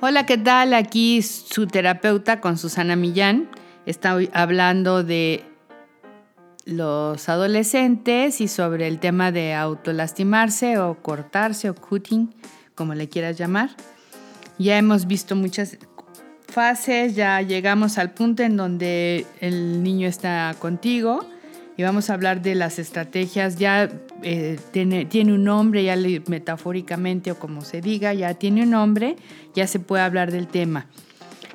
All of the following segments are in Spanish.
Hola, ¿qué tal? Aquí su terapeuta con Susana Millán. Está hablando de los adolescentes y sobre el tema de autolastimarse o cortarse o cutting, como le quieras llamar. Ya hemos visto muchas fases, ya llegamos al punto en donde el niño está contigo y vamos a hablar de las estrategias. Ya eh, tiene, tiene un nombre, ya metafóricamente o como se diga, ya tiene un nombre, ya se puede hablar del tema.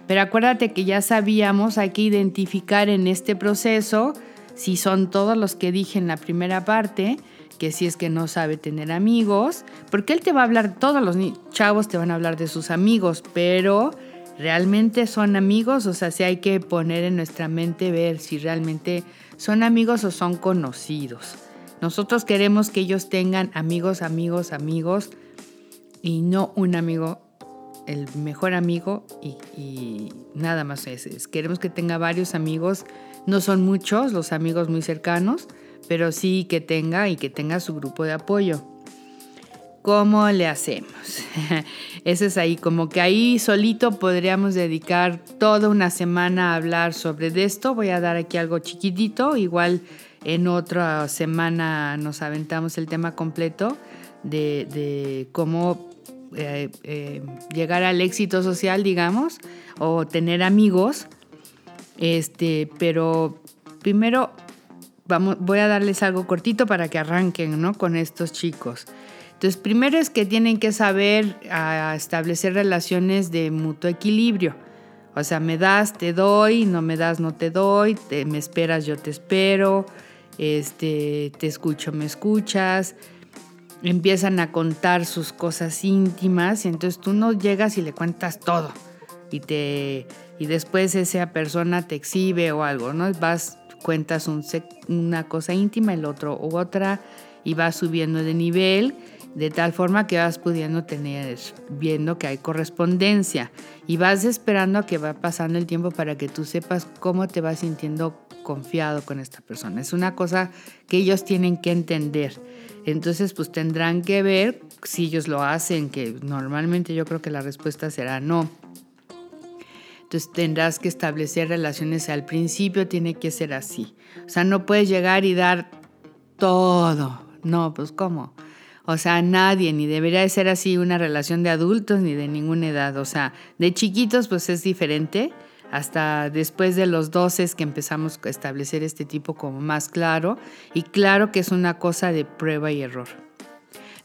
Pero acuérdate que ya sabíamos, hay que identificar en este proceso si son todos los que dije en la primera parte, que si es que no sabe tener amigos, porque él te va a hablar, todos los chavos te van a hablar de sus amigos, pero realmente son amigos, o sea, si hay que poner en nuestra mente ver si realmente son amigos o son conocidos. Nosotros queremos que ellos tengan amigos, amigos, amigos y no un amigo, el mejor amigo y, nada más. Queremos que tenga varios amigos, no son muchos los amigos muy cercanos, pero sí que tenga y que tenga su grupo de apoyo. ¿Cómo le hacemos? Eso es ahí, como que ahí solito podríamos dedicar toda una semana a hablar sobre esto. Voy a dar aquí algo chiquitito, igual en otra semana nos aventamos el tema completo de, cómo eh, eh, llegar al éxito social, digamos, o tener amigos. Este, pero primero vamos, voy a darles algo cortito para que arranquen ¿no? con estos chicos. Entonces, primero es que tienen que saber establecer relaciones de mutuo equilibrio. O sea, me das, te doy, no me das, no te doy, me esperas, yo te espero, este, te escucho, me escuchas. Empiezan a contar sus cosas íntimas y entonces tú no llegas y le cuentas todo y te y después esa persona te exhibe o algo, ¿no? Vas cuentas una cosa íntima, el otro u otra y vas subiendo de nivel de tal forma que vas pudiendo tener, viendo que hay correspondencia y vas esperando a que va pasando el tiempo para que tú sepas cómo te vas sintiendo confiado con esta persona. Es una cosa que ellos tienen que entender. Entonces, pues tendrán que ver si ellos lo hacen, que normalmente yo creo que la respuesta será no. Entonces tendrás que establecer relaciones al principio, tiene que ser así. O sea, no puedes llegar y dar todo. No, pues ¿cómo? O sea, nadie, ni debería de ser así una relación de adultos ni de ninguna edad. O sea, de chiquitos pues es diferente. Hasta después de los 12 es que empezamos a establecer este tipo como más claro. Y claro que es una cosa de prueba y error.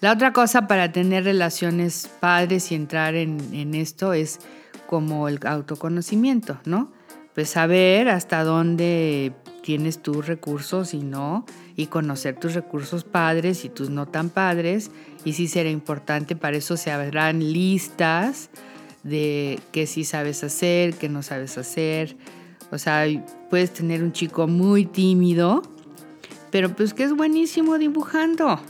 La otra cosa para tener relaciones padres y entrar en, en esto es como el autoconocimiento, ¿no? Pues saber hasta dónde tienes tus recursos y no, y conocer tus recursos padres y tus no tan padres, y sí será importante, para eso se habrán listas de qué sí sabes hacer, qué no sabes hacer. O sea, puedes tener un chico muy tímido, pero pues que es buenísimo dibujando,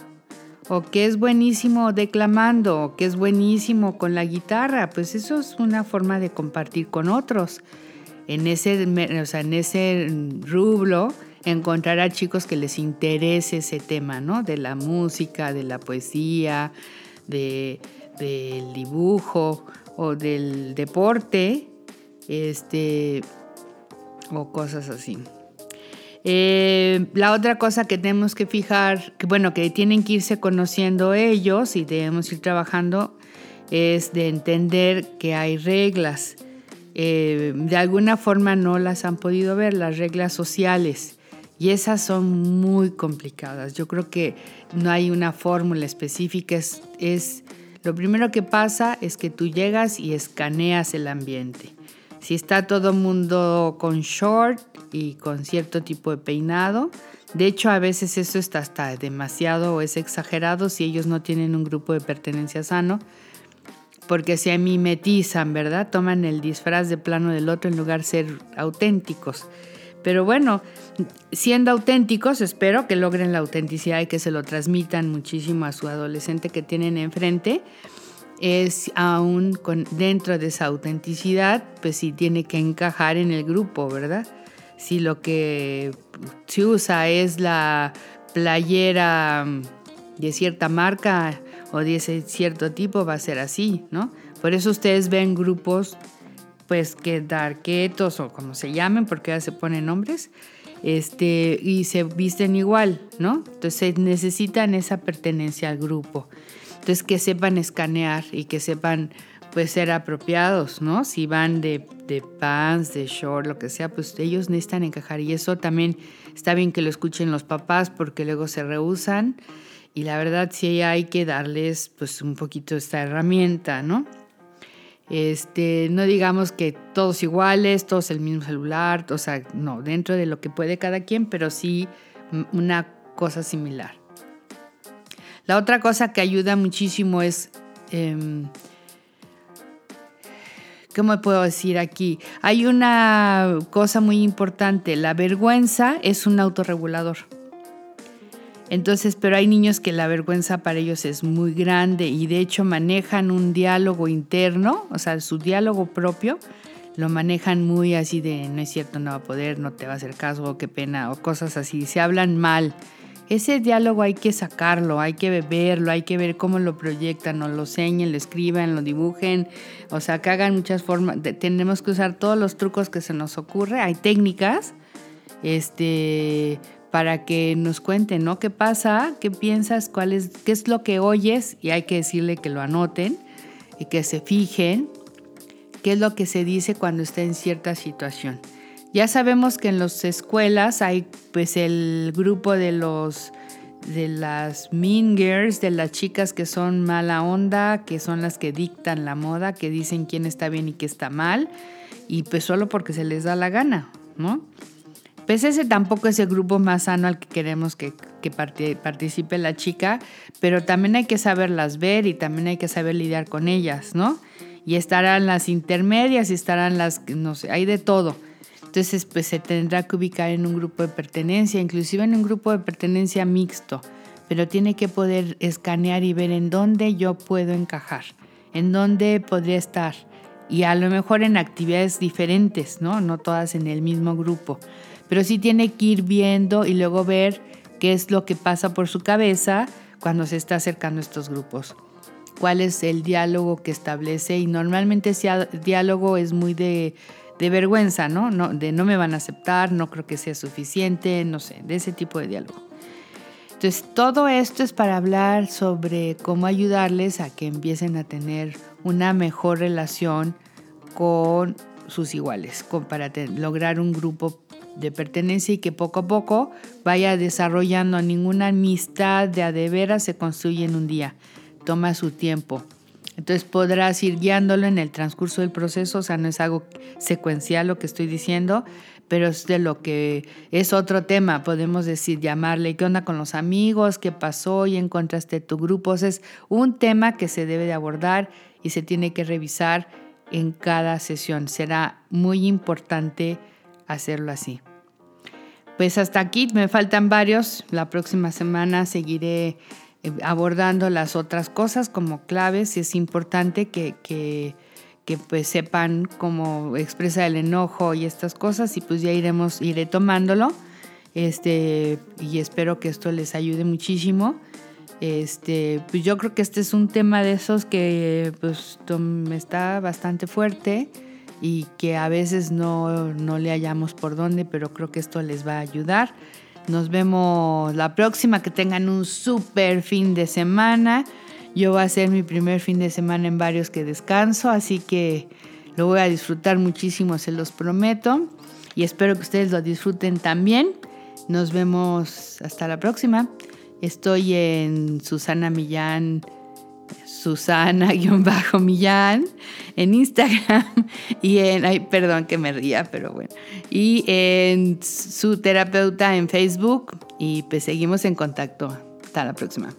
o que es buenísimo declamando, o que es buenísimo con la guitarra, pues eso es una forma de compartir con otros en ese, o sea, en ese rublo encontrar a chicos que les interese ese tema, ¿no? De la música, de la poesía, de, del dibujo o del deporte, este, o cosas así. Eh, la otra cosa que tenemos que fijar, que bueno, que tienen que irse conociendo ellos y debemos ir trabajando, es de entender que hay reglas eh, de alguna forma no las han podido ver, las reglas sociales. Y esas son muy complicadas. Yo creo que no hay una fórmula específica. Es, lo primero que pasa es que tú llegas y escaneas el ambiente. Si está todo mundo con short y con cierto tipo de peinado, de hecho a veces eso está demasiado o es exagerado si ellos no tienen un grupo de pertenencia sano porque se mimetizan, ¿verdad? Toman el disfraz de plano del otro en lugar de ser auténticos. Pero bueno, siendo auténticos, espero que logren la autenticidad y que se lo transmitan muchísimo a su adolescente que tienen enfrente. Es aún con, dentro de esa autenticidad, pues sí tiene que encajar en el grupo, ¿verdad? Si lo que se usa es la playera de cierta marca, o de cierto tipo va a ser así, ¿no? Por eso ustedes ven grupos, pues que darquetos o como se llamen, porque ya se ponen nombres, este, y se visten igual, ¿no? Entonces necesitan esa pertenencia al grupo. Entonces que sepan escanear y que sepan pues ser apropiados, ¿no? Si van de, de pants, de short, lo que sea, pues ellos necesitan encajar y eso también está bien que lo escuchen los papás porque luego se rehusan y la verdad sí hay que darles pues un poquito esta herramienta, ¿no? Este, no digamos que todos iguales, todos el mismo celular, o sea, no, dentro de lo que puede cada quien, pero sí una cosa similar. La otra cosa que ayuda muchísimo es, em, ¿cómo puedo decir aquí? Hay una cosa muy importante, la vergüenza es un autorregulador. Entonces, pero hay niños que la vergüenza para ellos es muy grande y de hecho manejan un diálogo interno, o sea, su diálogo propio, lo manejan muy así de no es cierto, no va a poder, no te va a hacer caso, qué pena, o cosas así, se hablan mal. Ese diálogo hay que sacarlo, hay que beberlo, hay que ver cómo lo proyectan, o lo señen, lo escriban, lo dibujen, o sea, que hagan muchas formas. tenemos que usar todos los trucos que se nos ocurre, hay técnicas, este, para que nos cuenten, ¿no? ¿Qué pasa? ¿Qué piensas? ¿Cuál ¿Qué es lo que oyes? Y hay que decirle que lo anoten y que se fijen qué es lo que se dice cuando está en cierta situación. Ya sabemos que en las escuelas hay pues el grupo de los de las mean girls, de las chicas que son mala onda, que son las que dictan la moda, que dicen quién está bien y qué está mal, y pues solo porque se les da la gana, ¿no? Pues ese tampoco es el grupo más sano al que queremos que, participe la chica, pero también hay que saberlas ver y también hay que saber lidiar con ellas, ¿no? Y estarán las intermedias y estarán las, no sé, hay de todo. Entonces, pues se tendrá que ubicar en un grupo de pertenencia, inclusive en un grupo de pertenencia mixto, pero tiene que poder escanear y ver en dónde yo puedo encajar, en dónde podría estar. Y a lo mejor en actividades diferentes, ¿no? No todas en el mismo grupo pero sí tiene que ir viendo y luego ver qué es lo que pasa por su cabeza cuando se está acercando a estos grupos. Cuál es el diálogo que establece y normalmente ese diálogo es muy de, vergüenza, ¿no? ¿no? De no me van a aceptar, no creo que sea suficiente, no sé, de ese tipo de diálogo. Entonces, todo esto es para hablar sobre cómo ayudarles a que empiecen a tener una mejor relación con sus iguales, para lograr un grupo de pertenencia y que poco a poco vaya desarrollando ninguna amistad de a de veras se construye en un día. Toma su tiempo. Entonces podrás ir guiándolo en el transcurso del proceso, o sea, no es algo secuencial lo que estoy diciendo, pero es de lo que es otro tema, podemos decir, llamarle, ¿qué onda con los amigos? ¿Qué pasó? ¿Y encontraste tu grupo? es un tema que se debe de abordar y se tiene que revisar en cada sesión. Será muy importante hacerlo así. Pues hasta aquí me faltan varios. La próxima semana seguiré eh, abordando las otras cosas como claves es importante que, que, pues sepan cómo expresa el enojo y estas cosas y pues ya iremos, iré tomándolo. Este, y espero que esto les ayude muchísimo. Este, pues yo creo que este es un tema de esos que pues está bastante fuerte y que a veces no, le hallamos por dónde, pero creo que esto les va a ayudar. Nos vemos la próxima, que tengan un súper fin de semana. Yo voy a hacer mi primer fin de semana en varios que descanso, así que lo voy a disfrutar muchísimo, se los prometo. Y espero que ustedes lo disfruten también. Nos vemos hasta la próxima. Estoy en Susana Millán Susana-Millán en Instagram y en, ay, perdón que me ría, pero bueno, y en su terapeuta en Facebook y pues seguimos en contacto. Hasta la próxima.